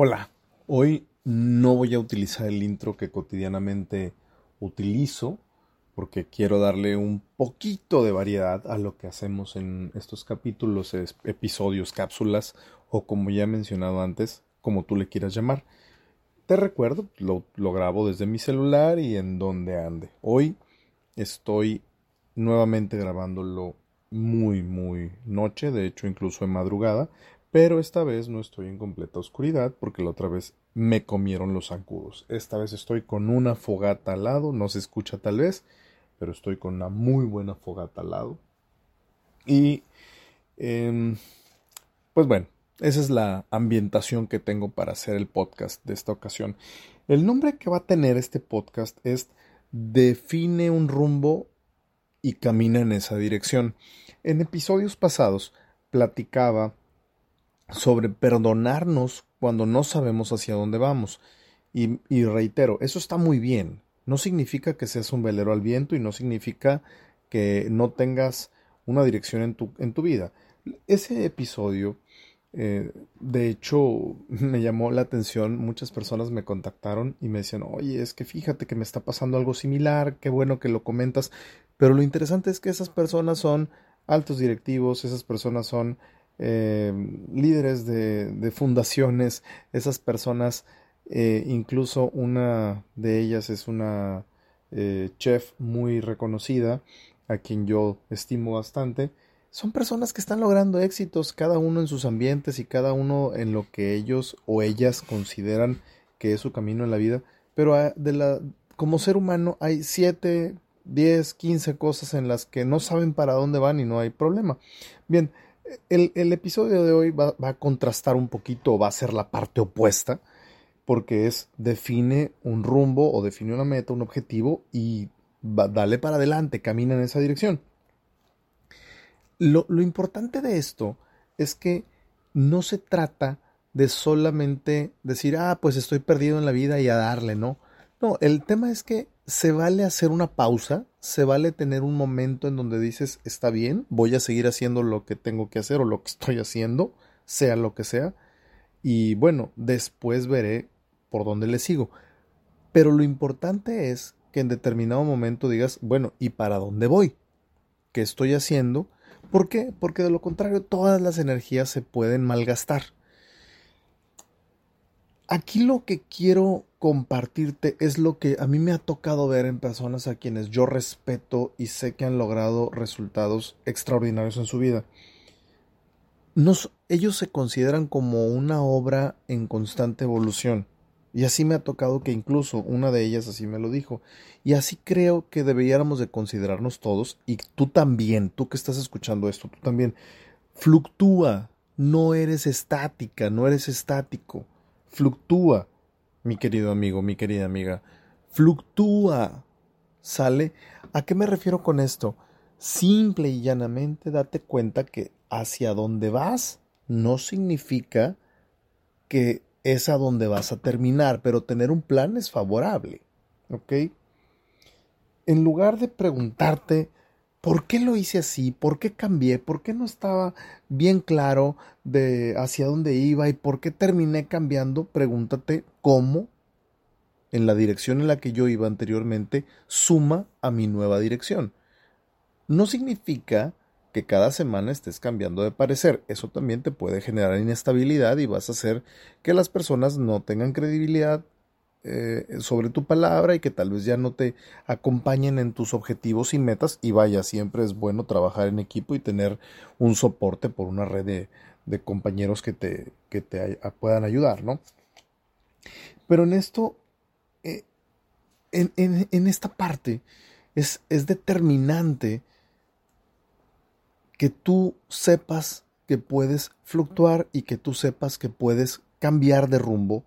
Hola, hoy no voy a utilizar el intro que cotidianamente utilizo porque quiero darle un poquito de variedad a lo que hacemos en estos capítulos, episodios, cápsulas o como ya he mencionado antes, como tú le quieras llamar. Te recuerdo, lo, lo grabo desde mi celular y en donde ande. Hoy estoy nuevamente grabándolo muy, muy noche, de hecho incluso en madrugada, pero esta vez no estoy en completa oscuridad porque la otra vez me comieron los zancudos. Esta vez estoy con una fogata al lado, no se escucha tal vez, pero estoy con una muy buena fogata al lado. Y em, pues bueno, esa es la ambientación que tengo para hacer el podcast de esta ocasión. El nombre que va a tener este podcast es Define un rumbo y camina en esa dirección. En episodios pasados platicaba sobre perdonarnos cuando no sabemos hacia dónde vamos. Y, reitero, eso está muy bien. No significa que seas un velero al viento y no significa que no tengas una dirección en tu, en tu vida. Ese episodio, eh, de hecho, me llamó la atención. Muchas personas me contactaron y me decían, oye, es que fíjate que me está pasando algo similar, qué bueno que lo comentas. Pero lo interesante es que esas personas son altos directivos, esas personas son eh, líderes de, fundaciones, esas personas, eh, incluso una de ellas es una eh, chef muy reconocida, a quien yo estimo bastante, son personas que están logrando éxitos, cada uno en sus ambientes y cada uno en lo que ellos o ellas consideran que es su camino en la vida, pero ah, de como ser humano hay siete, diez, quince cosas en las que no saben para dónde van y no hay problema. Bien, el, episodio de hoy va, a contrastar un poquito, va a ser la parte opuesta, porque es define un rumbo o define una meta, un objetivo y dale para adelante, camina en esa dirección. Lo, lo importante de esto es que no se trata de solamente decir, ah, pues estoy perdido en la vida y a darle, ¿no? No, el tema es que se vale hacer una pausa, se vale tener un momento en donde dices, está bien, voy a seguir haciendo lo que tengo que hacer o lo que estoy haciendo, sea lo que sea, y bueno, después veré por dónde le sigo. Pero lo importante es que en determinado momento digas, bueno, ¿y para dónde voy? ¿Qué estoy haciendo? ¿Por qué? Porque de lo contrario todas las energías se pueden malgastar. Aquí lo que quiero compartirte es lo que a mí me ha tocado ver en personas a quienes yo respeto y sé que han logrado resultados extraordinarios en su vida. ellos se consideran como una obra en constante evolución. Y así me ha tocado que incluso una de ellas así me lo dijo. Y así creo que deberíamos de considerarnos todos, y tú también, tú que estás escuchando esto, tú también, fluctúa, no eres estática, no eres estático fluctúa, mi querido amigo, mi querida amiga, fluctúa. ¿Sale? ¿A qué me refiero con esto? Simple y llanamente date cuenta que hacia donde vas no significa que es a donde vas a terminar, pero tener un plan es favorable. ¿Ok? En lugar de preguntarte ¿Por qué lo hice así? ¿Por qué cambié? ¿Por qué no estaba bien claro de hacia dónde iba y por qué terminé cambiando? Pregúntate cómo en la dirección en la que yo iba anteriormente suma a mi nueva dirección. No significa que cada semana estés cambiando de parecer. Eso también te puede generar inestabilidad y vas a hacer que las personas no tengan credibilidad eh, sobre tu palabra y que tal vez ya no te acompañen en tus objetivos y metas y vaya, siempre es bueno trabajar en equipo y tener un soporte por una red de, compañeros que te, que te puedan ayudar, ¿no? Pero en esto, eh, en, en, esta parte, es, es determinante que tú sepas que puedes fluctuar y que tú sepas que puedes cambiar de rumbo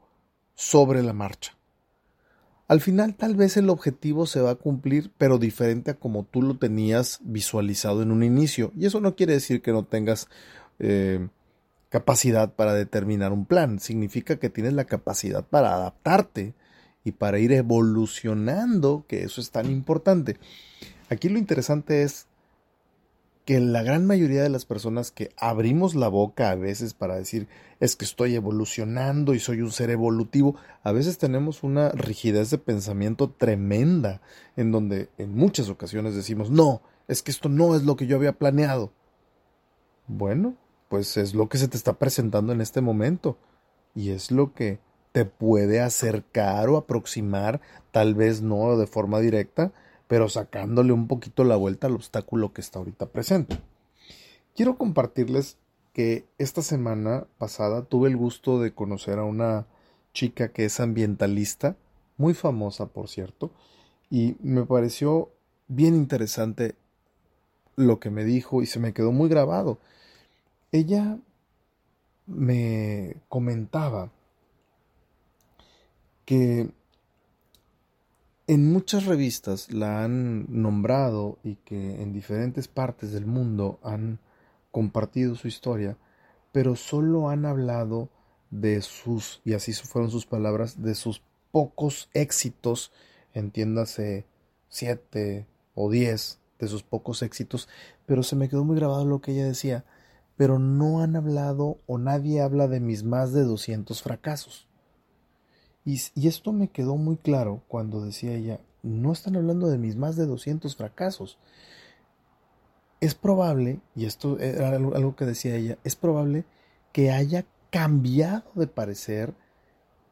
sobre la marcha. Al final tal vez el objetivo se va a cumplir, pero diferente a como tú lo tenías visualizado en un inicio. Y eso no quiere decir que no tengas eh, capacidad para determinar un plan. Significa que tienes la capacidad para adaptarte y para ir evolucionando, que eso es tan importante. Aquí lo interesante es que la gran mayoría de las personas que abrimos la boca a veces para decir es que estoy evolucionando y soy un ser evolutivo, a veces tenemos una rigidez de pensamiento tremenda en donde en muchas ocasiones decimos no, es que esto no es lo que yo había planeado. Bueno, pues es lo que se te está presentando en este momento y es lo que te puede acercar o aproximar, tal vez no de forma directa, pero sacándole un poquito la vuelta al obstáculo que está ahorita presente. Quiero compartirles que esta semana pasada tuve el gusto de conocer a una chica que es ambientalista, muy famosa por cierto, y me pareció bien interesante lo que me dijo y se me quedó muy grabado. Ella me comentaba que en muchas revistas la han nombrado y que en diferentes partes del mundo han compartido su historia, pero solo han hablado de sus, y así fueron sus palabras, de sus pocos éxitos, entiéndase siete o diez de sus pocos éxitos, pero se me quedó muy grabado lo que ella decía, pero no han hablado o nadie habla de mis más de 200 fracasos. Y, esto me quedó muy claro cuando decía ella, no están hablando de mis más de 200 fracasos. Es probable, y esto era algo que decía ella, es probable que haya cambiado de parecer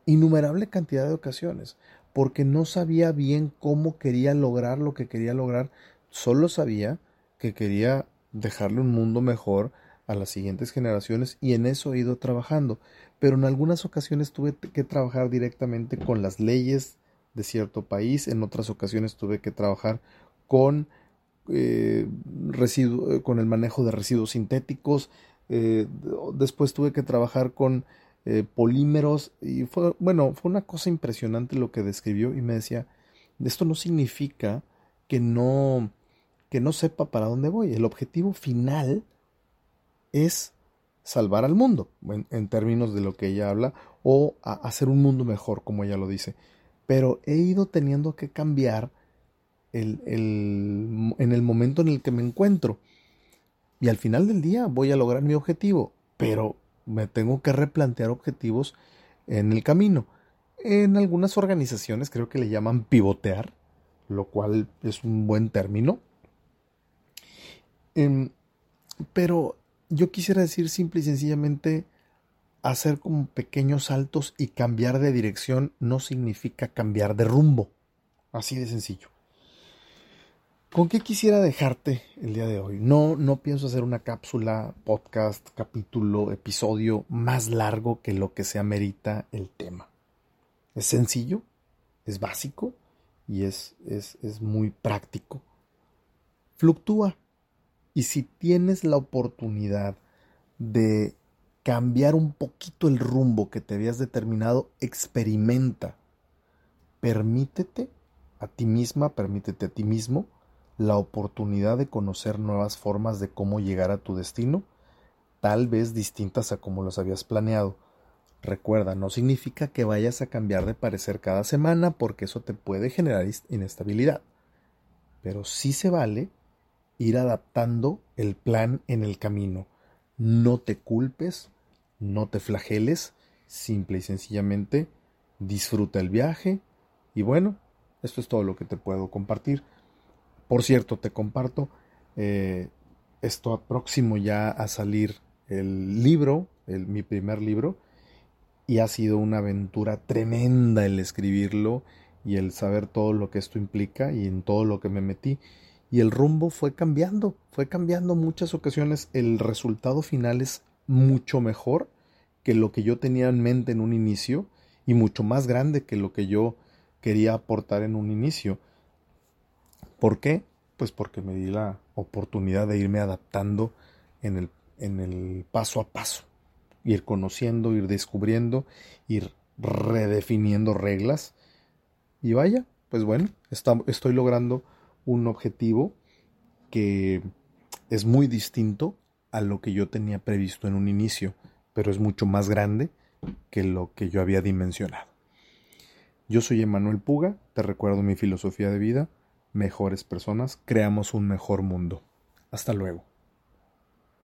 innumerable cantidad de ocasiones, porque no sabía bien cómo quería lograr lo que quería lograr, solo sabía que quería dejarle un mundo mejor a las siguientes generaciones y en eso he ido trabajando. Pero en algunas ocasiones tuve que trabajar directamente con las leyes de cierto país, en otras ocasiones tuve que trabajar con, eh, eh con el manejo de residuos sintéticos, eh, después tuve que trabajar con polímeros y fue, bueno, fue una cosa impresionante lo que describió y me decía, esto no significa que no, que no sepa para dónde voy. El objetivo final es salvar al mundo, en, términos de lo que ella habla, o hacer un mundo mejor, como ella lo dice. Pero he ido teniendo que cambiar el, en el momento en el que me encuentro. Y al final del día voy a lograr mi objetivo, pero me tengo que replantear objetivos en el camino. En algunas organizaciones creo que le llaman pivotear, lo cual es un buen término. Em, pero yo quisiera decir simple y sencillamente hacer como pequeños saltos y cambiar de dirección no significa cambiar de rumbo. Así de sencillo. ¿Con qué quisiera dejarte el día de hoy? No, no pienso hacer una cápsula, podcast, capítulo, episodio más largo que lo que se amerita el tema. Es sencillo, es básico y es, es, es muy práctico. Fluctúa, y si tienes la oportunidad de cambiar un poquito el rumbo que te habías determinado, experimenta. Permítete a ti misma, permítete a ti mismo la oportunidad de conocer nuevas formas de cómo llegar a tu destino, tal vez distintas a como los habías planeado. Recuerda, no significa que vayas a cambiar de parecer cada semana porque eso te puede generar inestabilidad. Pero sí se vale ir adaptando el plan en el camino. No te culpes, no te flageles, simple y sencillamente disfruta el viaje y bueno, esto es todo lo que te puedo compartir. Por cierto, te comparto, eh, esto próximo ya a salir el libro, el, mi primer libro, y ha sido una aventura tremenda el escribirlo y el saber todo lo que esto implica y en todo lo que me metí y el rumbo fue cambiando, fue cambiando muchas ocasiones. El resultado final es mucho mejor que lo que yo tenía en mente en un inicio y mucho más grande que lo que yo quería aportar en un inicio. ¿Por qué? Pues porque me di la oportunidad de irme adaptando en el, en el paso a paso, ir conociendo, ir descubriendo, ir redefiniendo reglas. Y vaya, pues bueno, estoy logrando un objetivo que es muy distinto a lo que yo tenía previsto en un inicio, pero es mucho más grande que lo que yo había dimensionado. Yo soy Emanuel Puga, te recuerdo mi filosofía de vida, mejores personas, creamos un mejor mundo. Hasta luego.